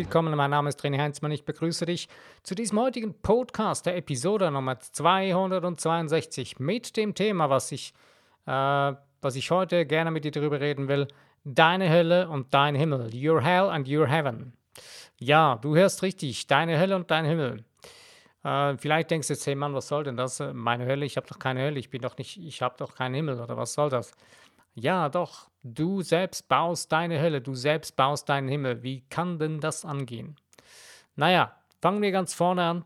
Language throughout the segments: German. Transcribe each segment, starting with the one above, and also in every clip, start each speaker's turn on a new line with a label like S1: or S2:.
S1: willkommen. Mein Name ist René Heinzmann. Ich begrüße dich zu diesem heutigen Podcast, der Episode Nummer 262 mit dem Thema, was ich, äh, was ich heute gerne mit dir darüber reden will. Deine Hölle und dein Himmel. Your Hell and Your Heaven. Ja, du hörst richtig. Deine Hölle und dein Himmel. Äh, vielleicht denkst du jetzt, hey Mann, was soll denn das? Meine Hölle, ich habe doch keine Hölle, ich bin doch nicht, ich habe doch keinen Himmel oder was soll das? Ja, doch, du selbst baust deine Hölle, du selbst baust deinen Himmel. Wie kann denn das angehen? Naja, fangen wir ganz vorne an.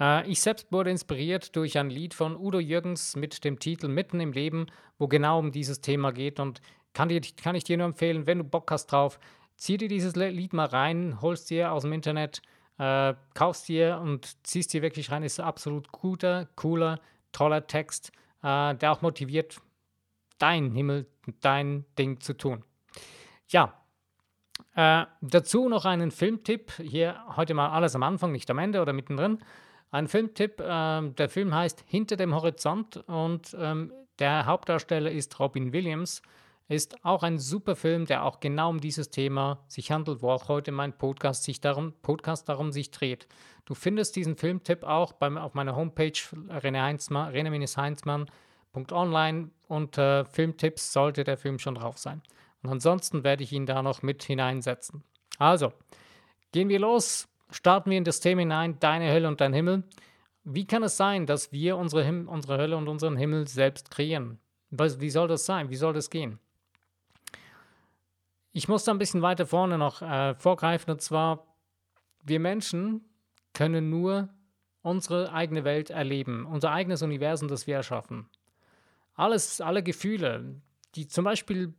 S1: Äh, ich selbst wurde inspiriert durch ein Lied von Udo Jürgens mit dem Titel Mitten im Leben, wo genau um dieses Thema geht. Und kann, dir, kann ich dir nur empfehlen, wenn du Bock hast drauf, zieh dir dieses Lied mal rein, holst dir aus dem Internet, äh, kaufst dir und ziehst dir wirklich rein. Ist ein absolut guter, cooler, toller Text, äh, der auch motiviert, dein Himmel, dein Ding zu tun. Ja, äh, dazu noch einen Filmtipp. Hier heute mal alles am Anfang, nicht am Ende oder mittendrin. Ein Filmtipp. Äh, der Film heißt Hinter dem Horizont und ähm, der Hauptdarsteller ist Robin Williams. Ist auch ein super Film, der auch genau um dieses Thema sich handelt, wo auch heute mein Podcast sich darum, Podcast darum sich dreht. Du findest diesen Filmtipp auch beim, auf meiner Homepage René-Heinzmann Online unter Filmtipps sollte der Film schon drauf sein. Und ansonsten werde ich ihn da noch mit hineinsetzen. Also, gehen wir los, starten wir in das Thema hinein, deine Hölle und dein Himmel. Wie kann es sein, dass wir unsere, Him unsere Hölle und unseren Himmel selbst kreieren? Wie soll das sein? Wie soll das gehen? Ich muss da ein bisschen weiter vorne noch äh, vorgreifen, und zwar, wir Menschen können nur unsere eigene Welt erleben, unser eigenes Universum, das wir erschaffen. Alles, alle Gefühle, die zum Beispiel,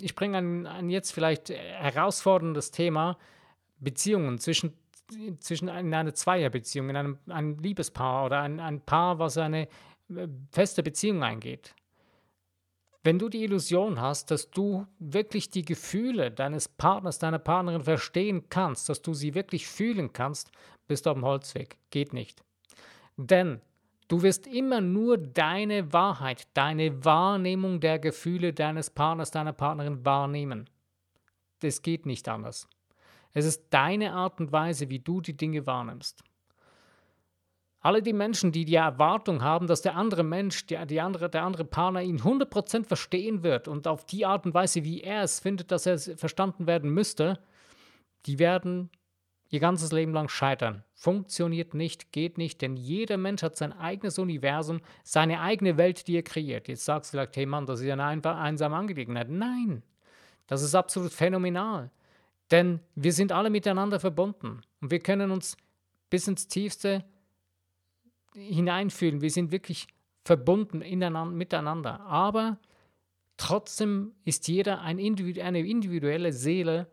S1: ich bringe ein, ein jetzt vielleicht herausforderndes Thema, Beziehungen zwischen, zwischen in einer Zweierbeziehung, in einem ein Liebespaar oder ein, ein Paar, was eine äh, feste Beziehung eingeht. Wenn du die Illusion hast, dass du wirklich die Gefühle deines Partners, deiner Partnerin verstehen kannst, dass du sie wirklich fühlen kannst, bist du auf dem Holzweg. Geht nicht. Denn Du wirst immer nur deine Wahrheit, deine Wahrnehmung der Gefühle deines Partners, deiner Partnerin wahrnehmen. Das geht nicht anders. Es ist deine Art und Weise, wie du die Dinge wahrnimmst. Alle die Menschen, die die Erwartung haben, dass der andere Mensch, der, andere, der andere Partner ihn 100% verstehen wird und auf die Art und Weise, wie er es findet, dass er verstanden werden müsste, die werden ihr ganzes Leben lang scheitern. Funktioniert nicht, geht nicht, denn jeder Mensch hat sein eigenes Universum, seine eigene Welt, die er kreiert. Jetzt sagst du vielleicht, hey Mann, das ist ja eine einsame Angelegenheit. Nein, das ist absolut phänomenal. Denn wir sind alle miteinander verbunden und wir können uns bis ins Tiefste hineinfühlen. Wir sind wirklich verbunden miteinander. Aber trotzdem ist jeder ein Individu eine individuelle Seele,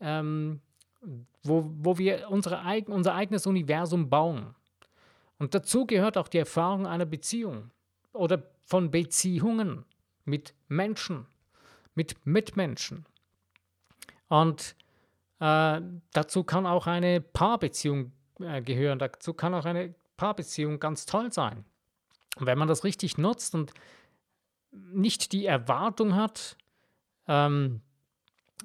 S1: ähm, wo, wo wir unsere, unser eigenes Universum bauen. Und dazu gehört auch die Erfahrung einer Beziehung oder von Beziehungen mit Menschen, mit Mitmenschen. Und äh, dazu kann auch eine Paarbeziehung äh, gehören, dazu kann auch eine Paarbeziehung ganz toll sein. Und wenn man das richtig nutzt und nicht die Erwartung hat, ähm,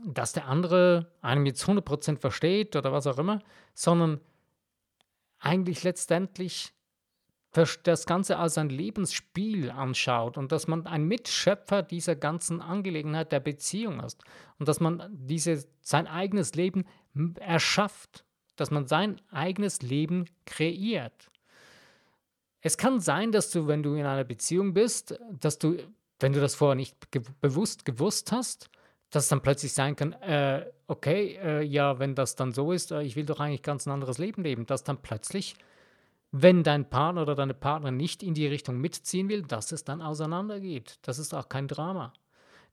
S1: dass der andere einem jetzt 100% versteht oder was auch immer, sondern eigentlich letztendlich das Ganze als ein Lebensspiel anschaut und dass man ein Mitschöpfer dieser ganzen Angelegenheit der Beziehung ist und dass man diese, sein eigenes Leben erschafft, dass man sein eigenes Leben kreiert. Es kann sein, dass du, wenn du in einer Beziehung bist, dass du, wenn du das vorher nicht ge bewusst gewusst hast, dass dann plötzlich sein kann, äh, okay, äh, ja, wenn das dann so ist, äh, ich will doch eigentlich ganz ein anderes Leben leben, dass dann plötzlich, wenn dein Partner oder deine Partnerin nicht in die Richtung mitziehen will, dass es dann auseinandergeht. Das ist auch kein Drama.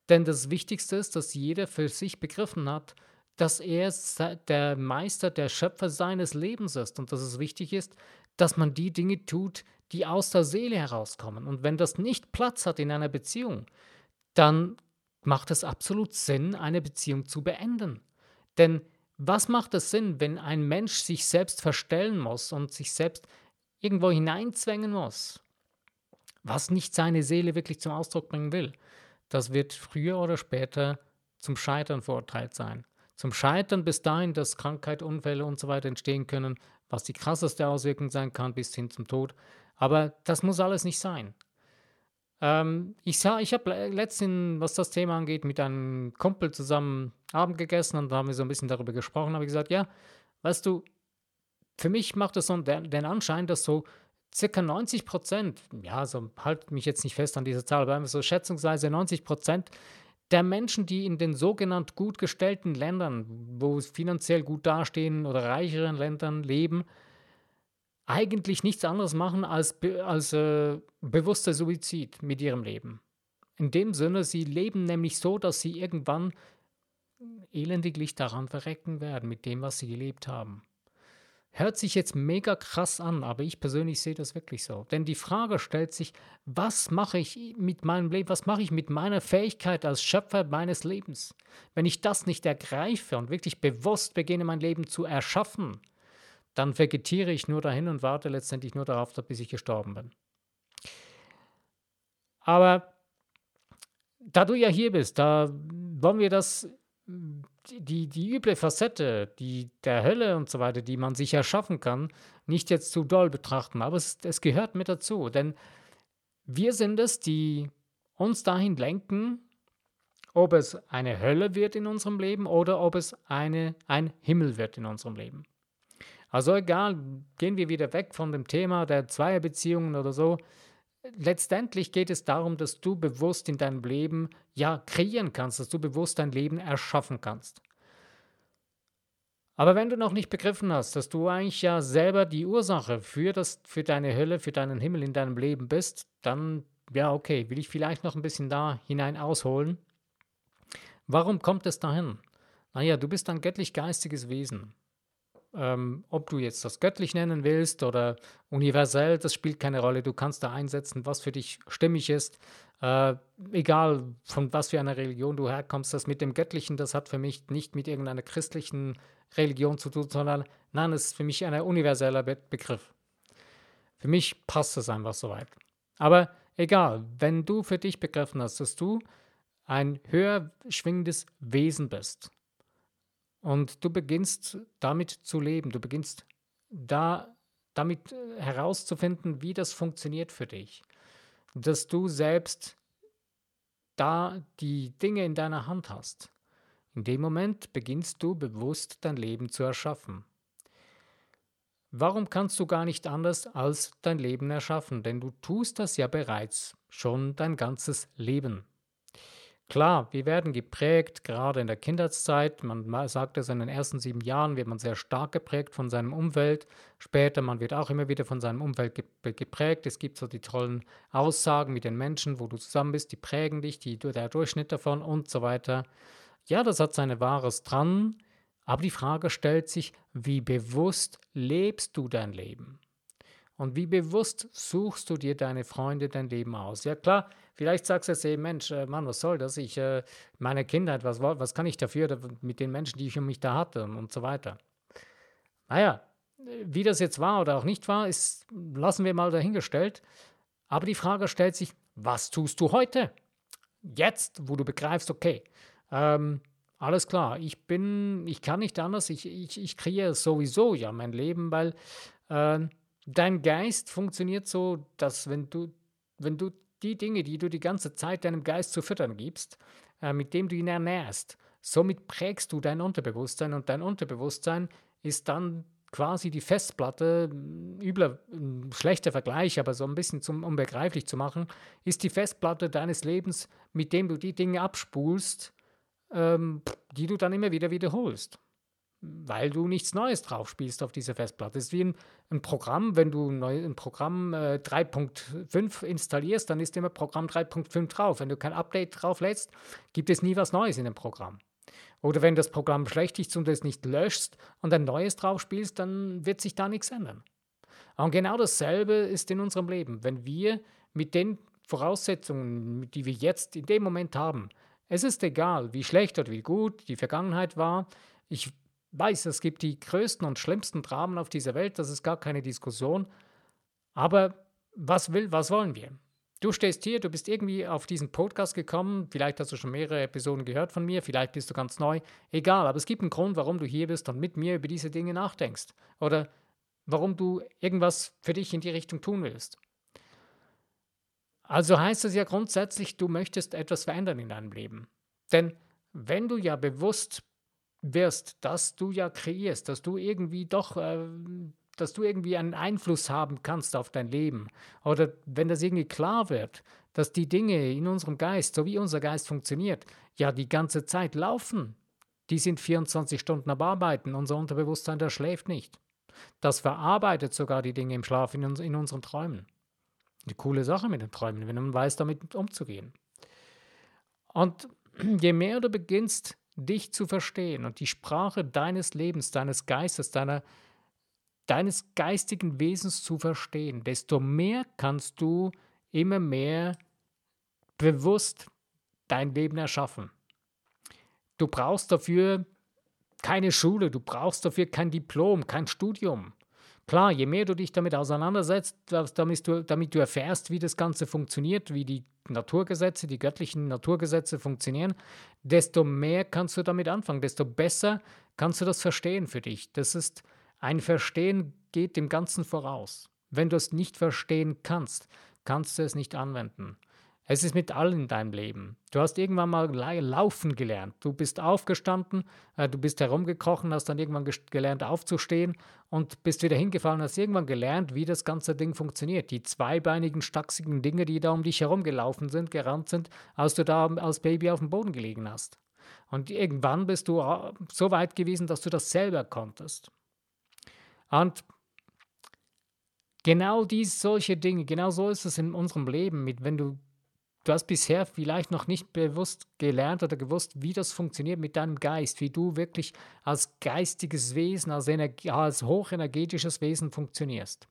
S1: Denn das Wichtigste ist, dass jeder für sich begriffen hat, dass er der Meister, der Schöpfer seines Lebens ist und dass es wichtig ist, dass man die Dinge tut, die aus der Seele herauskommen. Und wenn das nicht Platz hat in einer Beziehung, dann macht es absolut Sinn, eine Beziehung zu beenden. Denn was macht es Sinn, wenn ein Mensch sich selbst verstellen muss und sich selbst irgendwo hineinzwängen muss, was nicht seine Seele wirklich zum Ausdruck bringen will? Das wird früher oder später zum Scheitern verurteilt sein. zum Scheitern bis dahin, dass Krankheit, Unfälle und so weiter entstehen können, was die krasseste Auswirkung sein kann, bis hin zum Tod. Aber das muss alles nicht sein. Ähm, ich ich habe letztens, was das Thema angeht, mit einem Kumpel zusammen Abend gegessen und da haben wir so ein bisschen darüber gesprochen. habe ich gesagt, ja, weißt du, für mich macht es so den Anschein, dass so circa 90 Prozent, ja, so halt mich jetzt nicht fest an dieser Zahl, aber so schätzungsweise 90 Prozent der Menschen, die in den sogenannt gut gestellten Ländern, wo es finanziell gut dastehen oder reicheren Ländern leben, eigentlich nichts anderes machen als, als äh, bewusster Suizid mit ihrem Leben. In dem Sinne, sie leben nämlich so, dass sie irgendwann elendiglich daran verrecken werden mit dem, was sie gelebt haben. Hört sich jetzt mega krass an, aber ich persönlich sehe das wirklich so. Denn die Frage stellt sich, was mache ich mit meinem Leben, was mache ich mit meiner Fähigkeit als Schöpfer meines Lebens? Wenn ich das nicht ergreife und wirklich bewusst beginne, mein Leben zu erschaffen, dann vegetiere ich nur dahin und warte letztendlich nur darauf, bis ich gestorben bin. Aber da du ja hier bist, da wollen wir das, die, die üble Facette, die der Hölle und so weiter, die man sich erschaffen kann, nicht jetzt zu doll betrachten. Aber es, es gehört mit dazu, denn wir sind es, die uns dahin lenken, ob es eine Hölle wird in unserem Leben oder ob es eine, ein Himmel wird in unserem Leben. Also egal, gehen wir wieder weg von dem Thema der Zweierbeziehungen oder so. Letztendlich geht es darum, dass du bewusst in deinem Leben ja kreieren kannst, dass du bewusst dein Leben erschaffen kannst. Aber wenn du noch nicht begriffen hast, dass du eigentlich ja selber die Ursache für, das, für deine Hölle, für deinen Himmel in deinem Leben bist, dann, ja, okay, will ich vielleicht noch ein bisschen da hinein ausholen. Warum kommt es dahin? Naja, du bist ein göttlich-geistiges Wesen. Ähm, ob du jetzt das göttlich nennen willst oder universell, das spielt keine Rolle. Du kannst da einsetzen, was für dich stimmig ist. Äh, egal, von was für einer Religion du herkommst, das mit dem Göttlichen, das hat für mich nicht mit irgendeiner christlichen Religion zu tun, sondern nein, es ist für mich ein universeller Be Begriff. Für mich passt es einfach soweit. Aber egal, wenn du für dich begriffen hast, dass du ein höher schwingendes Wesen bist, und du beginnst damit zu leben. Du beginnst da damit äh, herauszufinden, wie das funktioniert für dich. Dass du selbst da die Dinge in deiner Hand hast. In dem Moment beginnst du bewusst dein Leben zu erschaffen. Warum kannst du gar nicht anders als dein Leben erschaffen? Denn du tust das ja bereits schon dein ganzes Leben. Klar, wir werden geprägt, gerade in der Kindheitszeit. Man sagt es, in den ersten sieben Jahren wird man sehr stark geprägt von seinem Umfeld. Später, man wird auch immer wieder von seinem Umfeld geprägt. Es gibt so die tollen Aussagen mit den Menschen, wo du zusammen bist, die prägen dich, die, der Durchschnitt davon und so weiter. Ja, das hat seine Wahres dran. Aber die Frage stellt sich, wie bewusst lebst du dein Leben? Und wie bewusst suchst du dir deine Freunde, dein Leben aus? Ja klar, vielleicht sagst du jetzt eben, Mensch, äh, Mann, was soll das? Ich, äh, meine Kindheit, was, was kann ich dafür mit den Menschen, die ich um mich da hatte und so weiter? Naja, wie das jetzt war oder auch nicht war, ist, lassen wir mal dahingestellt. Aber die Frage stellt sich, was tust du heute? Jetzt, wo du begreifst, okay, ähm, alles klar, ich bin, ich kann nicht anders, ich, ich, ich kreiere sowieso ja mein Leben, weil äh, dein Geist funktioniert so, dass wenn du, wenn du die Dinge, die du die ganze Zeit deinem Geist zu füttern gibst, äh, mit dem du ihn ernährst, somit prägst du dein Unterbewusstsein und dein Unterbewusstsein ist dann quasi die Festplatte, übler, schlechter Vergleich, aber so ein bisschen zum, um zu machen, ist die Festplatte deines Lebens, mit dem du die Dinge abspulst, ähm, die du dann immer wieder wiederholst weil du nichts Neues drauf spielst auf dieser Festplatte. Es ist wie ein, ein Programm, wenn du neu, ein Programm äh, 3.5 installierst, dann ist immer Programm 3.5 drauf. Wenn du kein Update drauflädst, gibt es nie was Neues in dem Programm. Oder wenn das Programm schlecht ist und du es nicht löschst und ein neues drauf spielst, dann wird sich da nichts ändern. Und genau dasselbe ist in unserem Leben. Wenn wir mit den Voraussetzungen, die wir jetzt in dem Moment haben, es ist egal, wie schlecht oder wie gut die Vergangenheit war, ich weiß, es gibt die größten und schlimmsten Dramen auf dieser Welt, das ist gar keine Diskussion. Aber was will, was wollen wir? Du stehst hier, du bist irgendwie auf diesen Podcast gekommen, vielleicht hast du schon mehrere Episoden gehört von mir, vielleicht bist du ganz neu, egal, aber es gibt einen Grund, warum du hier bist und mit mir über diese Dinge nachdenkst oder warum du irgendwas für dich in die Richtung tun willst. Also heißt es ja grundsätzlich, du möchtest etwas verändern in deinem Leben. Denn wenn du ja bewusst wirst, dass du ja kreierst, dass du irgendwie doch äh, dass du irgendwie einen Einfluss haben kannst auf dein Leben. Oder wenn das irgendwie klar wird, dass die Dinge in unserem Geist, so wie unser Geist funktioniert, ja die ganze Zeit laufen. Die sind 24 Stunden am Arbeiten. Unser Unterbewusstsein, der schläft nicht. Das verarbeitet sogar die Dinge im Schlaf in, uns, in unseren Träumen. Eine coole Sache mit den Träumen, wenn man weiß, damit umzugehen. Und je mehr du beginnst, dich zu verstehen und die Sprache deines Lebens, deines Geistes, deiner, deines geistigen Wesens zu verstehen, desto mehr kannst du immer mehr bewusst dein Leben erschaffen. Du brauchst dafür keine Schule, du brauchst dafür kein Diplom, kein Studium. Klar, je mehr du dich damit auseinandersetzt, damit du, damit du erfährst, wie das Ganze funktioniert, wie die Naturgesetze, die göttlichen Naturgesetze funktionieren, desto mehr kannst du damit anfangen, desto besser kannst du das verstehen für dich. Das ist ein Verstehen geht dem Ganzen voraus. Wenn du es nicht verstehen kannst, kannst du es nicht anwenden. Es ist mit allen in deinem Leben. Du hast irgendwann mal laufen gelernt. Du bist aufgestanden, äh, du bist herumgekrochen, hast dann irgendwann gelernt aufzustehen und bist wieder hingefallen, hast irgendwann gelernt, wie das ganze Ding funktioniert. Die zweibeinigen, stachsigen Dinge, die da um dich herumgelaufen sind, gerannt sind, als du da als Baby auf dem Boden gelegen hast. Und irgendwann bist du äh, so weit gewesen, dass du das selber konntest. Und genau dies, solche Dinge, genau so ist es in unserem Leben, mit wenn du, du hast bisher vielleicht noch nicht bewusst gelernt oder gewusst, wie das funktioniert mit deinem Geist, wie du wirklich als geistiges Wesen, als, Energie, als hochenergetisches Wesen funktionierst.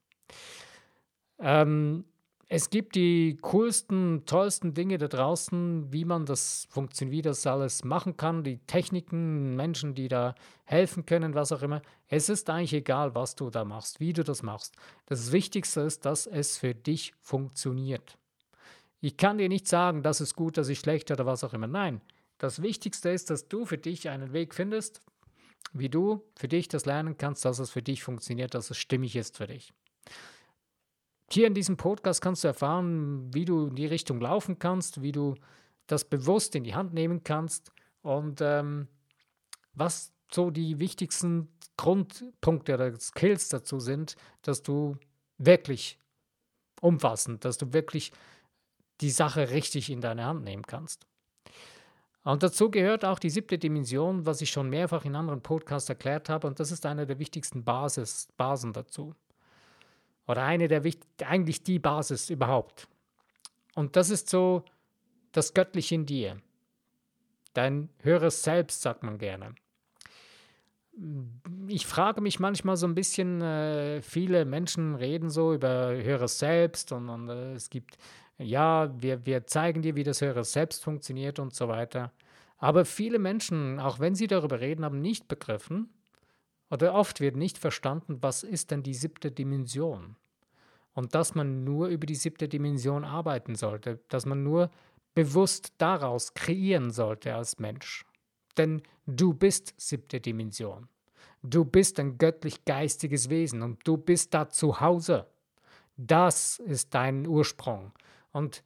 S1: Ähm, es gibt die coolsten, tollsten Dinge da draußen, wie man das funktioniert, wie das alles machen kann, die Techniken, Menschen, die da helfen können, was auch immer. Es ist eigentlich egal, was du da machst, wie du das machst. Das Wichtigste ist, dass es für dich funktioniert. Ich kann dir nicht sagen, das ist gut, das ist schlecht oder was auch immer. Nein, das Wichtigste ist, dass du für dich einen Weg findest, wie du für dich das lernen kannst, dass es für dich funktioniert, dass es stimmig ist für dich. Hier in diesem Podcast kannst du erfahren, wie du in die Richtung laufen kannst, wie du das bewusst in die Hand nehmen kannst und ähm, was so die wichtigsten Grundpunkte oder Skills dazu sind, dass du wirklich umfassend, dass du wirklich die Sache richtig in deine Hand nehmen kannst. Und dazu gehört auch die siebte Dimension, was ich schon mehrfach in anderen Podcasts erklärt habe, und das ist eine der wichtigsten Basis, Basen dazu. Oder eine der eigentlich die Basis überhaupt. Und das ist so das Göttliche in dir. Dein höheres Selbst, sagt man gerne. Ich frage mich manchmal so ein bisschen, äh, viele Menschen reden so über höheres Selbst und, und äh, es gibt, ja, wir, wir zeigen dir, wie das höhere Selbst funktioniert und so weiter. Aber viele Menschen, auch wenn sie darüber reden, haben nicht begriffen, oder oft wird nicht verstanden, was ist denn die siebte Dimension? Und dass man nur über die siebte Dimension arbeiten sollte, dass man nur bewusst daraus kreieren sollte als Mensch. Denn du bist siebte Dimension. Du bist ein göttlich-geistiges Wesen und du bist da zu Hause. Das ist dein Ursprung. Und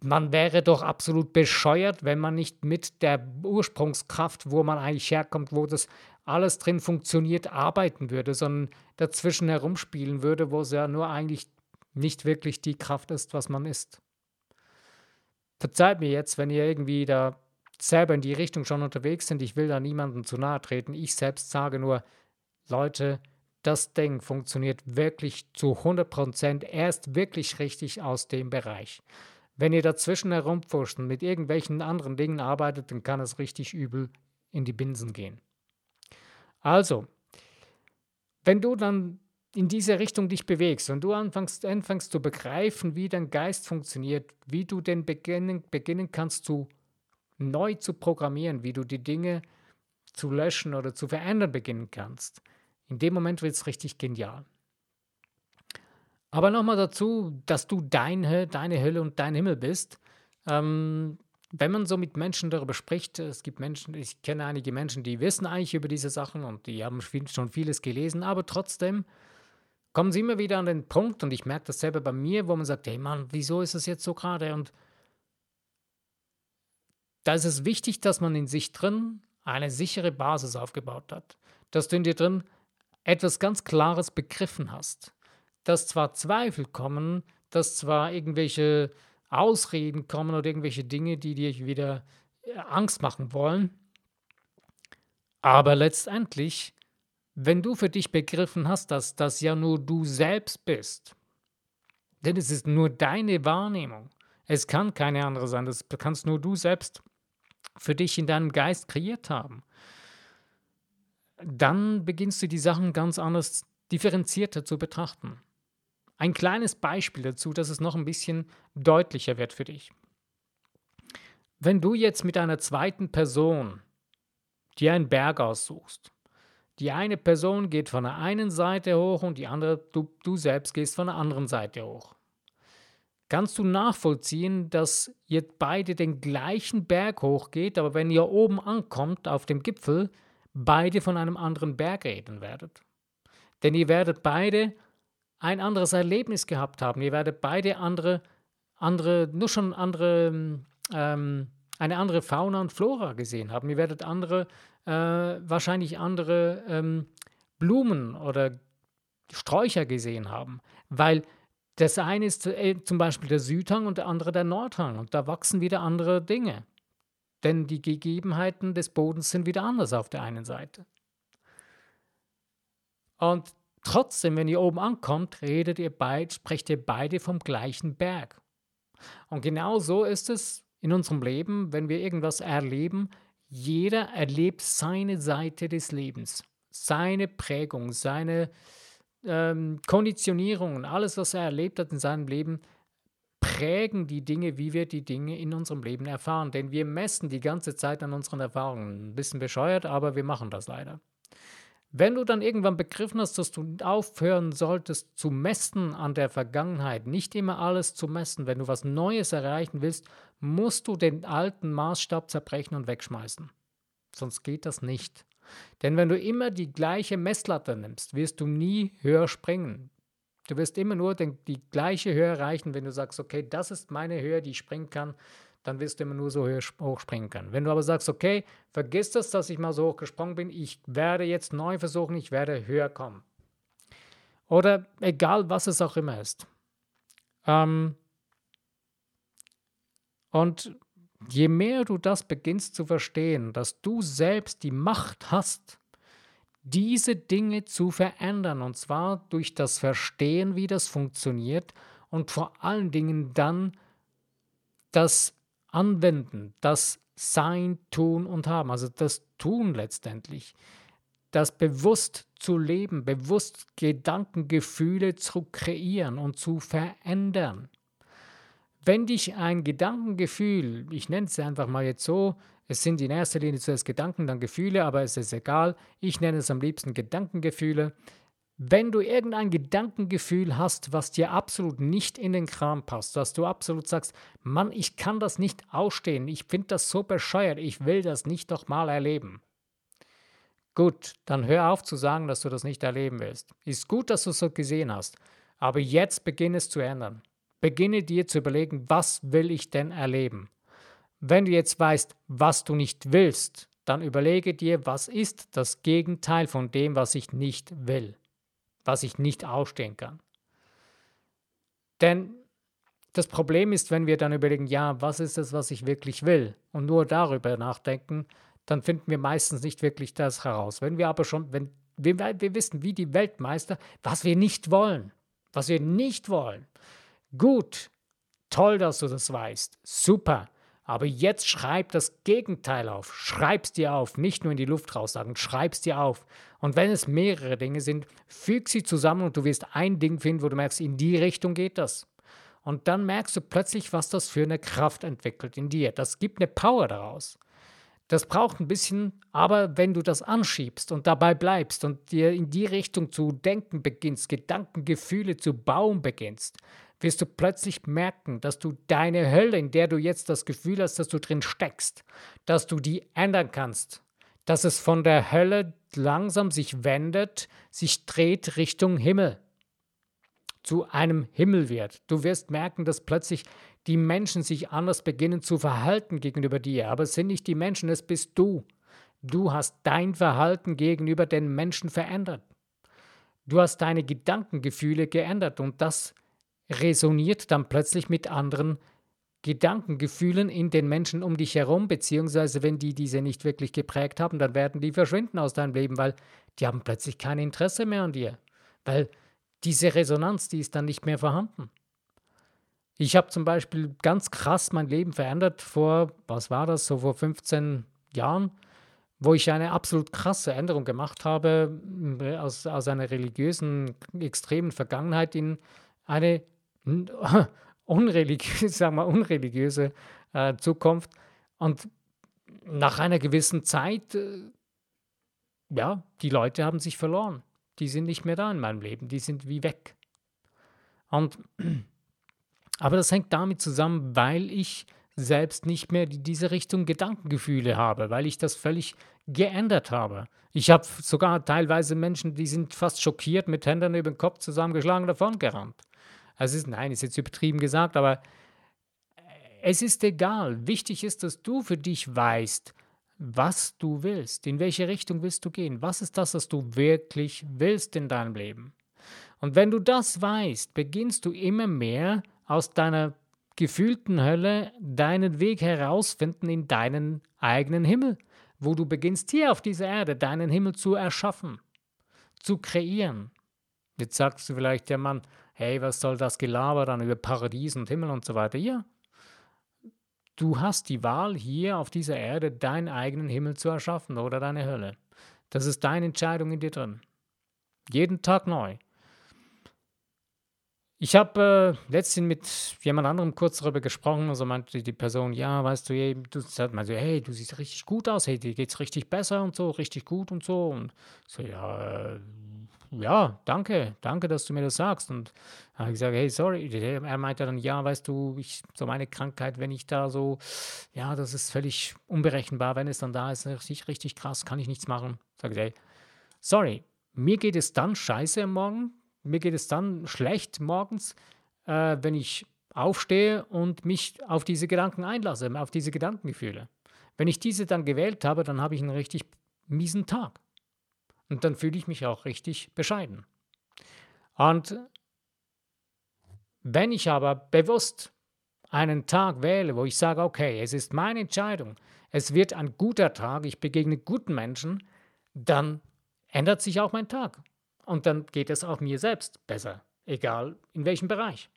S1: man wäre doch absolut bescheuert, wenn man nicht mit der Ursprungskraft, wo man eigentlich herkommt, wo das alles drin funktioniert, arbeiten würde, sondern dazwischen herumspielen würde, wo es ja nur eigentlich nicht wirklich die Kraft ist, was man ist. Verzeiht mir jetzt, wenn ihr irgendwie da selber in die Richtung schon unterwegs sind. Ich will da niemandem zu nahe treten. Ich selbst sage nur, Leute, das Ding funktioniert wirklich zu 100 Prozent erst wirklich richtig aus dem Bereich. Wenn ihr dazwischen herumpfuscht und mit irgendwelchen anderen Dingen arbeitet, dann kann es richtig übel in die Binsen gehen. Also, wenn du dann in diese Richtung dich bewegst und du anfängst, anfängst zu begreifen, wie dein Geist funktioniert, wie du den beginnen, beginnen kannst zu neu zu programmieren, wie du die Dinge zu löschen oder zu verändern beginnen kannst, in dem Moment wird es richtig genial. Aber nochmal dazu, dass du dein, deine Hölle und dein Himmel bist. Ähm, wenn man so mit Menschen darüber spricht, es gibt Menschen, ich kenne einige Menschen, die wissen eigentlich über diese Sachen und die haben schon vieles gelesen, aber trotzdem kommen sie immer wieder an den Punkt und ich merke das selber bei mir, wo man sagt, hey Mann, wieso ist es jetzt so gerade? Und da ist es wichtig, dass man in sich drin eine sichere Basis aufgebaut hat, dass du in dir drin etwas ganz Klares begriffen hast, dass zwar Zweifel kommen, dass zwar irgendwelche Ausreden kommen oder irgendwelche Dinge, die dir wieder äh, Angst machen wollen. Aber letztendlich, wenn du für dich begriffen hast, dass das ja nur du selbst bist, denn es ist nur deine Wahrnehmung, es kann keine andere sein, das kannst nur du selbst für dich in deinem Geist kreiert haben, dann beginnst du die Sachen ganz anders differenzierter zu betrachten. Ein kleines Beispiel dazu, dass es noch ein bisschen deutlicher wird für dich. Wenn du jetzt mit einer zweiten Person dir einen Berg aussuchst, die eine Person geht von der einen Seite hoch und die andere, du, du selbst gehst von der anderen Seite hoch. Kannst du nachvollziehen, dass ihr beide den gleichen Berg hochgeht, aber wenn ihr oben ankommt auf dem Gipfel, beide von einem anderen Berg reden werdet? Denn ihr werdet beide ein anderes Erlebnis gehabt haben. Ihr werdet beide andere, andere nur schon andere, ähm, eine andere Fauna und Flora gesehen haben. Ihr werdet andere, äh, wahrscheinlich andere ähm, Blumen oder Sträucher gesehen haben, weil das eine ist äh, zum Beispiel der Südhang und der andere der Nordhang und da wachsen wieder andere Dinge. Denn die Gegebenheiten des Bodens sind wieder anders auf der einen Seite. Und Trotzdem, wenn ihr oben ankommt, redet ihr beid, sprecht ihr beide vom gleichen Berg. Und genau so ist es in unserem Leben, wenn wir irgendwas erleben. Jeder erlebt seine Seite des Lebens, seine Prägung, seine ähm, Konditionierungen, alles, was er erlebt hat in seinem Leben, prägen die Dinge, wie wir die Dinge in unserem Leben erfahren. Denn wir messen die ganze Zeit an unseren Erfahrungen. Ein bisschen bescheuert, aber wir machen das leider. Wenn du dann irgendwann begriffen hast, dass du aufhören solltest zu messen an der Vergangenheit, nicht immer alles zu messen, wenn du was Neues erreichen willst, musst du den alten Maßstab zerbrechen und wegschmeißen. Sonst geht das nicht. Denn wenn du immer die gleiche Messlatte nimmst, wirst du nie höher springen. Du wirst immer nur den, die gleiche Höhe erreichen, wenn du sagst, okay, das ist meine Höhe, die ich springen kann dann wirst du immer nur so hoch springen können. Wenn du aber sagst, okay, vergiss das, dass ich mal so hoch gesprungen bin, ich werde jetzt neu versuchen, ich werde höher kommen. Oder egal, was es auch immer ist. Ähm, und je mehr du das beginnst zu verstehen, dass du selbst die Macht hast, diese Dinge zu verändern, und zwar durch das Verstehen, wie das funktioniert und vor allen Dingen dann das Anwenden, das Sein, Tun und Haben, also das Tun letztendlich, das bewusst zu leben, bewusst Gedanken, Gefühle zu kreieren und zu verändern. Wenn dich ein Gedankengefühl, ich nenne es einfach mal jetzt so, es sind in erster Linie zuerst Gedanken, dann Gefühle, aber es ist egal, ich nenne es am liebsten Gedankengefühle, wenn du irgendein Gedankengefühl hast, was dir absolut nicht in den Kram passt, dass du absolut sagst, Mann, ich kann das nicht ausstehen, ich finde das so bescheuert, ich will das nicht nochmal erleben. Gut, dann hör auf zu sagen, dass du das nicht erleben willst. Ist gut, dass du es so gesehen hast, aber jetzt beginne es zu ändern. Beginne dir zu überlegen, was will ich denn erleben? Wenn du jetzt weißt, was du nicht willst, dann überlege dir, was ist das Gegenteil von dem, was ich nicht will was ich nicht ausstehen kann. Denn das Problem ist, wenn wir dann überlegen, ja, was ist es, was ich wirklich will und nur darüber nachdenken, dann finden wir meistens nicht wirklich das heraus. Wenn wir aber schon, wenn wir, wir wissen, wie die Weltmeister, was wir nicht wollen, was wir nicht wollen. Gut, toll, dass du das weißt, super. Aber jetzt schreib das Gegenteil auf. Schreib's dir auf. Nicht nur in die Luft raussagen, schreib's dir auf. Und wenn es mehrere Dinge sind, füg sie zusammen und du wirst ein Ding finden, wo du merkst, in die Richtung geht das. Und dann merkst du plötzlich, was das für eine Kraft entwickelt in dir. Das gibt eine Power daraus. Das braucht ein bisschen, aber wenn du das anschiebst und dabei bleibst und dir in die Richtung zu denken beginnst, Gedanken, Gefühle zu bauen beginnst, wirst du plötzlich merken, dass du deine Hölle, in der du jetzt das Gefühl hast, dass du drin steckst, dass du die ändern kannst. Dass es von der Hölle langsam sich wendet, sich dreht Richtung Himmel. Zu einem Himmel wird. Du wirst merken, dass plötzlich die Menschen sich anders beginnen zu verhalten gegenüber dir. Aber es sind nicht die Menschen, es bist du. Du hast dein Verhalten gegenüber den Menschen verändert. Du hast deine Gedankengefühle geändert und das resoniert dann plötzlich mit anderen Gedankengefühlen in den Menschen um dich herum, beziehungsweise wenn die diese nicht wirklich geprägt haben, dann werden die verschwinden aus deinem Leben, weil die haben plötzlich kein Interesse mehr an dir, weil diese Resonanz, die ist dann nicht mehr vorhanden. Ich habe zum Beispiel ganz krass mein Leben verändert vor, was war das, so vor 15 Jahren, wo ich eine absolut krasse Änderung gemacht habe, aus, aus einer religiösen, extremen Vergangenheit in eine unreligiöse, sagen wir, unreligiöse äh, Zukunft. Und nach einer gewissen Zeit, äh, ja, die Leute haben sich verloren. Die sind nicht mehr da in meinem Leben, die sind wie weg. Und, aber das hängt damit zusammen, weil ich selbst nicht mehr in diese Richtung Gedankengefühle habe, weil ich das völlig geändert habe. Ich habe sogar teilweise Menschen, die sind fast schockiert, mit Händen über den Kopf zusammengeschlagen davon gerannt. Also ist, nein, ist jetzt übertrieben gesagt, aber es ist egal. Wichtig ist, dass du für dich weißt, was du willst, in welche Richtung willst du gehen, was ist das, was du wirklich willst in deinem Leben. Und wenn du das weißt, beginnst du immer mehr aus deiner gefühlten Hölle deinen Weg herausfinden in deinen eigenen Himmel, wo du beginnst hier auf dieser Erde deinen Himmel zu erschaffen, zu kreieren. Jetzt sagst du vielleicht, der Mann, hey, was soll das Gelaber dann über Paradies und Himmel und so weiter? Ja, du hast die Wahl, hier auf dieser Erde deinen eigenen Himmel zu erschaffen oder deine Hölle. Das ist deine Entscheidung in dir drin. Jeden Tag neu. Ich habe äh, letztens mit jemand anderem kurz darüber gesprochen, also meinte die Person, ja, weißt du, hey, du, meinte, hey, du siehst richtig gut aus, hey, dir geht's richtig besser und so, richtig gut und so. Und so, ja, äh, ja, danke, danke, dass du mir das sagst. Und dann habe ich gesagt, hey, sorry. Er meinte dann, ja, weißt du, ich, so meine Krankheit, wenn ich da so, ja, das ist völlig unberechenbar, wenn es dann da ist, richtig, richtig krass, kann ich nichts machen. Sage ich, hey, sorry, mir geht es dann scheiße Morgen, mir geht es dann schlecht morgens, äh, wenn ich aufstehe und mich auf diese Gedanken einlasse, auf diese Gedankengefühle. Wenn ich diese dann gewählt habe, dann habe ich einen richtig miesen Tag. Und dann fühle ich mich auch richtig bescheiden. Und wenn ich aber bewusst einen Tag wähle, wo ich sage, okay, es ist meine Entscheidung, es wird ein guter Tag, ich begegne guten Menschen, dann ändert sich auch mein Tag. Und dann geht es auch mir selbst besser, egal in welchem Bereich.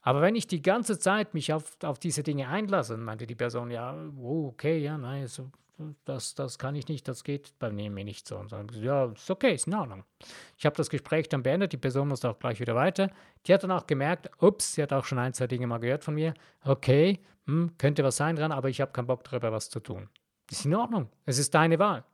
S1: Aber wenn ich die ganze Zeit mich auf, auf diese Dinge einlasse, meinte die Person, ja, oh, okay, ja, nein, so, das, das kann ich nicht, das geht bei mir nicht so. Und sagen, ja, ist okay, ist in Ordnung. Ich habe das Gespräch dann beendet, die Person musste auch gleich wieder weiter. Die hat dann auch gemerkt, ups, sie hat auch schon ein, zwei Dinge mal gehört von mir. Okay, hm, könnte was sein dran, aber ich habe keinen Bock darüber, was zu tun. Ist in Ordnung, es ist deine Wahl.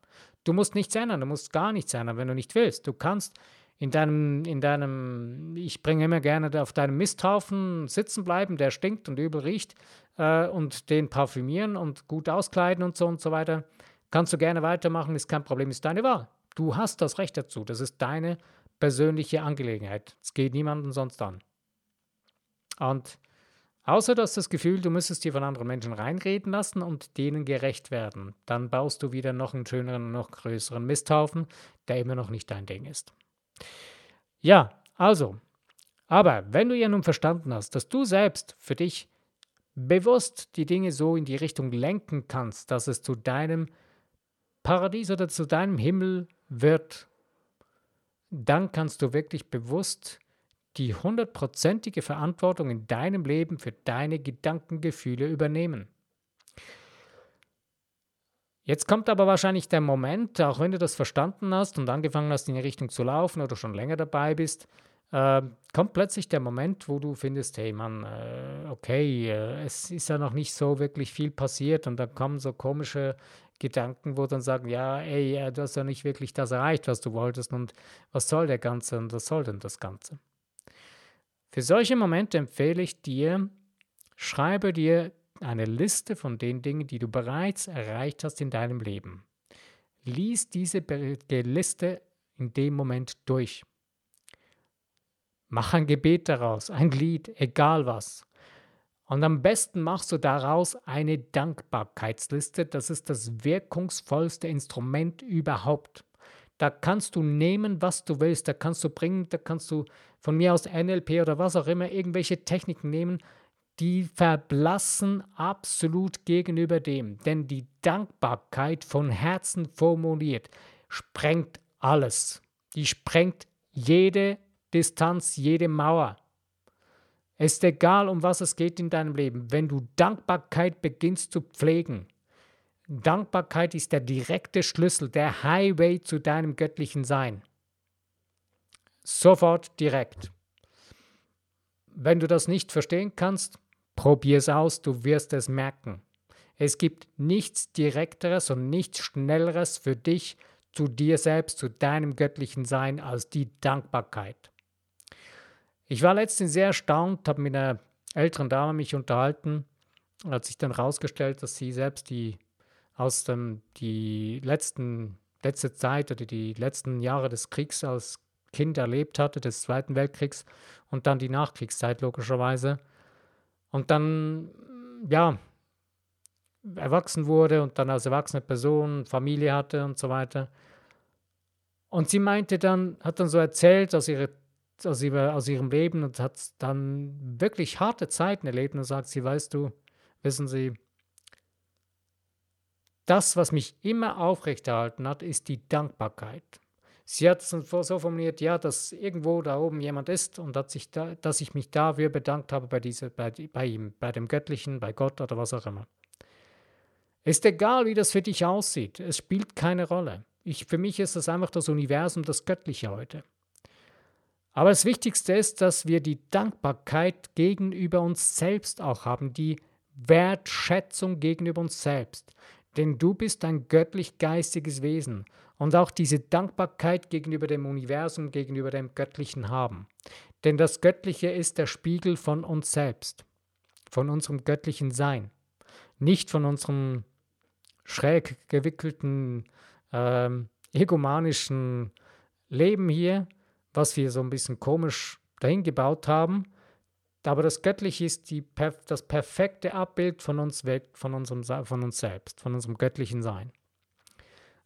S1: Du musst nichts ändern, du musst gar nichts ändern, wenn du nicht willst. Du kannst in deinem, in deinem, ich bringe immer gerne auf deinem Misthaufen sitzen bleiben, der stinkt und übel riecht äh, und den parfümieren und gut auskleiden und so und so weiter. Kannst du gerne weitermachen, ist kein Problem, ist deine Wahl. Du hast das Recht dazu, das ist deine persönliche Angelegenheit. Es geht niemandem sonst an. Und außer dass das Gefühl, du müsstest dir von anderen Menschen reinreden lassen und denen gerecht werden, dann baust du wieder noch einen schöneren, noch größeren Misthaufen, der immer noch nicht dein Ding ist. Ja, also, aber wenn du ja nun verstanden hast, dass du selbst für dich bewusst die Dinge so in die Richtung lenken kannst, dass es zu deinem Paradies oder zu deinem Himmel wird, dann kannst du wirklich bewusst die hundertprozentige Verantwortung in deinem Leben für deine Gedankengefühle übernehmen. Jetzt kommt aber wahrscheinlich der Moment, auch wenn du das verstanden hast und angefangen hast, in die Richtung zu laufen oder schon länger dabei bist, äh, kommt plötzlich der Moment, wo du findest, hey Mann, äh, okay, äh, es ist ja noch nicht so wirklich viel passiert und dann kommen so komische Gedanken, wo dann sagen, ja, ey, äh, du hast ja nicht wirklich das erreicht, was du wolltest und was soll der Ganze und was soll denn das Ganze? Für solche Momente empfehle ich dir, schreibe dir eine Liste von den Dingen, die du bereits erreicht hast in deinem Leben. Lies diese Liste in dem Moment durch. Mach ein Gebet daraus, ein Lied, egal was. Und am besten machst du daraus eine Dankbarkeitsliste. Das ist das wirkungsvollste Instrument überhaupt. Da kannst du nehmen, was du willst. Da kannst du bringen, da kannst du von mir aus NLP oder was auch immer, irgendwelche Techniken nehmen die verblassen absolut gegenüber dem. Denn die Dankbarkeit von Herzen formuliert sprengt alles. Die sprengt jede Distanz, jede Mauer. Es ist egal, um was es geht in deinem Leben. Wenn du Dankbarkeit beginnst zu pflegen, Dankbarkeit ist der direkte Schlüssel, der Highway zu deinem göttlichen Sein. Sofort direkt. Wenn du das nicht verstehen kannst, Probier es aus, du wirst es merken. Es gibt nichts Direkteres und nichts Schnelleres für dich, zu dir selbst, zu deinem göttlichen Sein, als die Dankbarkeit. Ich war letztens sehr erstaunt, habe mit einer älteren Dame mich unterhalten, hat sich dann herausgestellt, dass sie selbst die aus dem die letzten letzte Zeit oder die letzten Jahre des Kriegs als Kind erlebt hatte, des Zweiten Weltkriegs und dann die Nachkriegszeit logischerweise und dann, ja, erwachsen wurde und dann als erwachsene Person Familie hatte und so weiter. Und sie meinte dann, hat dann so erzählt aus, ihre, aus, ihre, aus ihrem Leben und hat dann wirklich harte Zeiten erlebt und sagt sie, weißt du, wissen Sie, das, was mich immer aufrechterhalten hat, ist die Dankbarkeit. Sie hat es so formuliert, ja, dass irgendwo da oben jemand ist und dass ich, da, dass ich mich dafür bedankt habe bei, diese, bei, bei ihm, bei dem Göttlichen, bei Gott oder was auch immer. Ist egal, wie das für dich aussieht, es spielt keine Rolle. Ich, für mich ist das einfach das Universum, das Göttliche heute. Aber das Wichtigste ist, dass wir die Dankbarkeit gegenüber uns selbst auch haben, die Wertschätzung gegenüber uns selbst. Denn du bist ein göttlich-geistiges Wesen und auch diese Dankbarkeit gegenüber dem Universum, gegenüber dem Göttlichen haben. Denn das Göttliche ist der Spiegel von uns selbst, von unserem göttlichen Sein, nicht von unserem schräg gewickelten, ähm, egomanischen Leben hier, was wir so ein bisschen komisch dahin gebaut haben. Aber das Göttliche ist die, das perfekte Abbild von uns, von, unserem, von uns selbst, von unserem göttlichen Sein.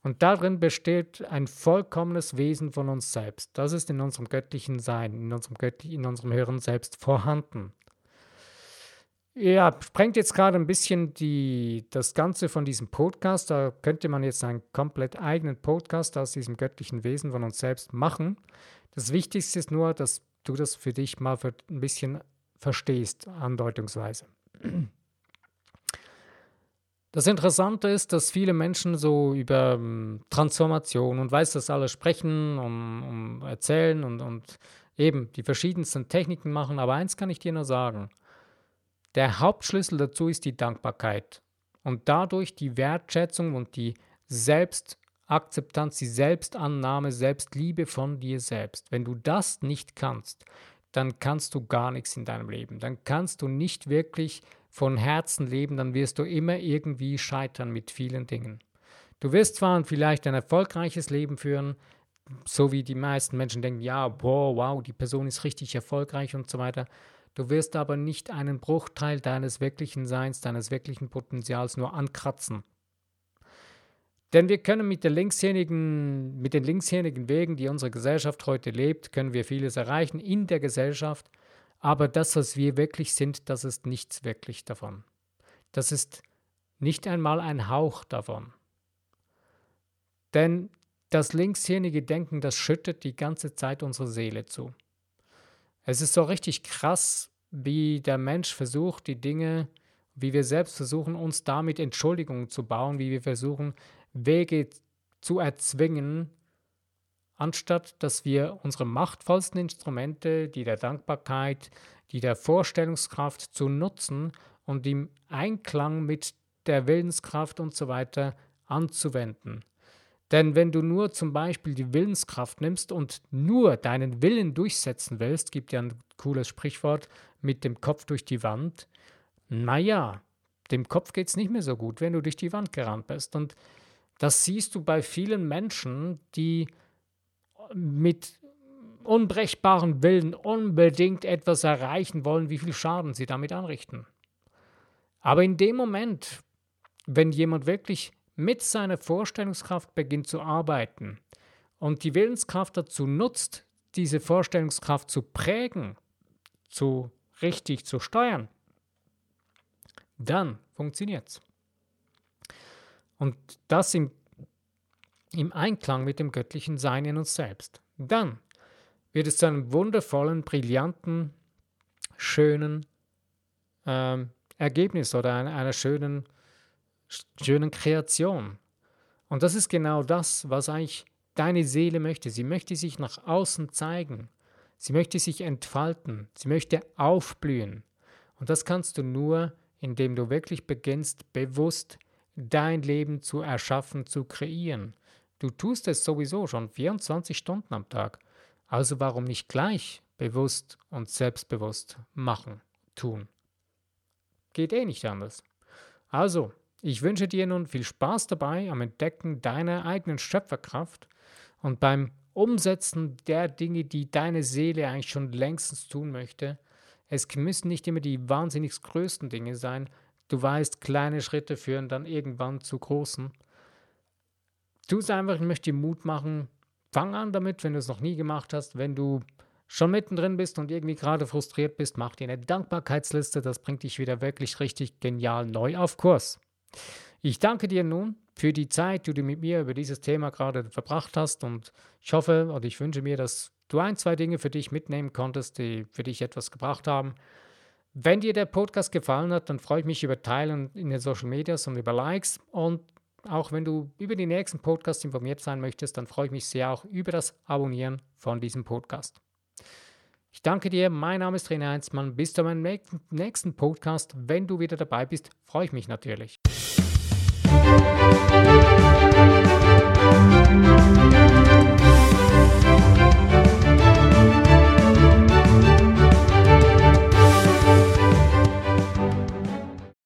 S1: Und darin besteht ein vollkommenes Wesen von uns selbst. Das ist in unserem göttlichen Sein, in unserem, göttlichen, in unserem höheren Selbst vorhanden. Ja, sprengt jetzt gerade ein bisschen die, das Ganze von diesem Podcast. Da könnte man jetzt einen komplett eigenen Podcast aus diesem göttlichen Wesen von uns selbst machen. Das Wichtigste ist nur, dass du das für dich mal für ein bisschen verstehst, andeutungsweise. Das Interessante ist, dass viele Menschen so über um, Transformation und weiß das alles sprechen und um, erzählen und, und eben die verschiedensten Techniken machen. Aber eins kann ich dir nur sagen. Der Hauptschlüssel dazu ist die Dankbarkeit und dadurch die Wertschätzung und die Selbstakzeptanz, die Selbstannahme, Selbstliebe von dir selbst. Wenn du das nicht kannst, dann kannst du gar nichts in deinem Leben. Dann kannst du nicht wirklich von Herzen leben, dann wirst du immer irgendwie scheitern mit vielen Dingen. Du wirst zwar vielleicht ein erfolgreiches Leben führen, so wie die meisten Menschen denken, ja, wow, wow, die Person ist richtig erfolgreich und so weiter. Du wirst aber nicht einen Bruchteil deines wirklichen Seins, deines wirklichen Potenzials nur ankratzen. Denn wir können mit, mit den linkshändigen Wegen, die unsere Gesellschaft heute lebt, können wir vieles erreichen in der Gesellschaft, aber das, was wir wirklich sind, das ist nichts wirklich davon. Das ist nicht einmal ein Hauch davon. Denn das linkshirnige Denken, das schüttet die ganze Zeit unsere Seele zu. Es ist so richtig krass, wie der Mensch versucht, die Dinge, wie wir selbst versuchen, uns damit Entschuldigungen zu bauen, wie wir versuchen, Wege zu erzwingen, anstatt dass wir unsere machtvollsten Instrumente, die der Dankbarkeit, die der Vorstellungskraft zu nutzen und im Einklang mit der Willenskraft und so weiter anzuwenden. Denn wenn du nur zum Beispiel die Willenskraft nimmst und nur deinen Willen durchsetzen willst, gibt ja ein cooles Sprichwort mit dem Kopf durch die Wand, naja, dem Kopf geht es nicht mehr so gut, wenn du durch die Wand gerannt bist. Und das siehst du bei vielen Menschen, die mit unbrechbaren Willen unbedingt etwas erreichen wollen, wie viel Schaden sie damit anrichten. Aber in dem Moment, wenn jemand wirklich mit seiner Vorstellungskraft beginnt zu arbeiten und die Willenskraft dazu nutzt, diese Vorstellungskraft zu prägen, zu richtig zu steuern, dann funktioniert es. Und das im, im Einklang mit dem göttlichen Sein in uns selbst. Dann wird es zu einem wundervollen, brillanten, schönen ähm, Ergebnis oder einer, einer schönen schönen Kreation. Und das ist genau das, was eigentlich deine Seele möchte. Sie möchte sich nach außen zeigen. Sie möchte sich entfalten. Sie möchte aufblühen. Und das kannst du nur, indem du wirklich beginnst, bewusst dein Leben zu erschaffen, zu kreieren. Du tust es sowieso schon 24 Stunden am Tag. Also warum nicht gleich bewusst und selbstbewusst machen, tun? Geht eh nicht anders. Also, ich wünsche dir nun viel Spaß dabei am Entdecken deiner eigenen Schöpferkraft und beim Umsetzen der Dinge, die deine Seele eigentlich schon längstens tun möchte. Es müssen nicht immer die wahnsinnig größten Dinge sein. Du weißt, kleine Schritte führen dann irgendwann zu großen. Tu es einfach, ich möchte dir Mut machen. Fang an damit, wenn du es noch nie gemacht hast. Wenn du schon mittendrin bist und irgendwie gerade frustriert bist, mach dir eine Dankbarkeitsliste. Das bringt dich wieder wirklich richtig genial neu auf Kurs. Ich danke dir nun für die Zeit, die du mit mir über dieses Thema gerade verbracht hast und ich hoffe und ich wünsche mir, dass du ein, zwei Dinge für dich mitnehmen konntest, die für dich etwas gebracht haben. Wenn dir der Podcast gefallen hat, dann freue ich mich über Teilen in den Social Medias und über Likes und auch wenn du über die nächsten Podcasts informiert sein möchtest, dann freue ich mich sehr auch über das Abonnieren von diesem Podcast. Ich danke dir, mein Name ist René Heinzmann. Bis zu meinem nächsten Podcast. Wenn du wieder dabei bist, freue ich mich natürlich.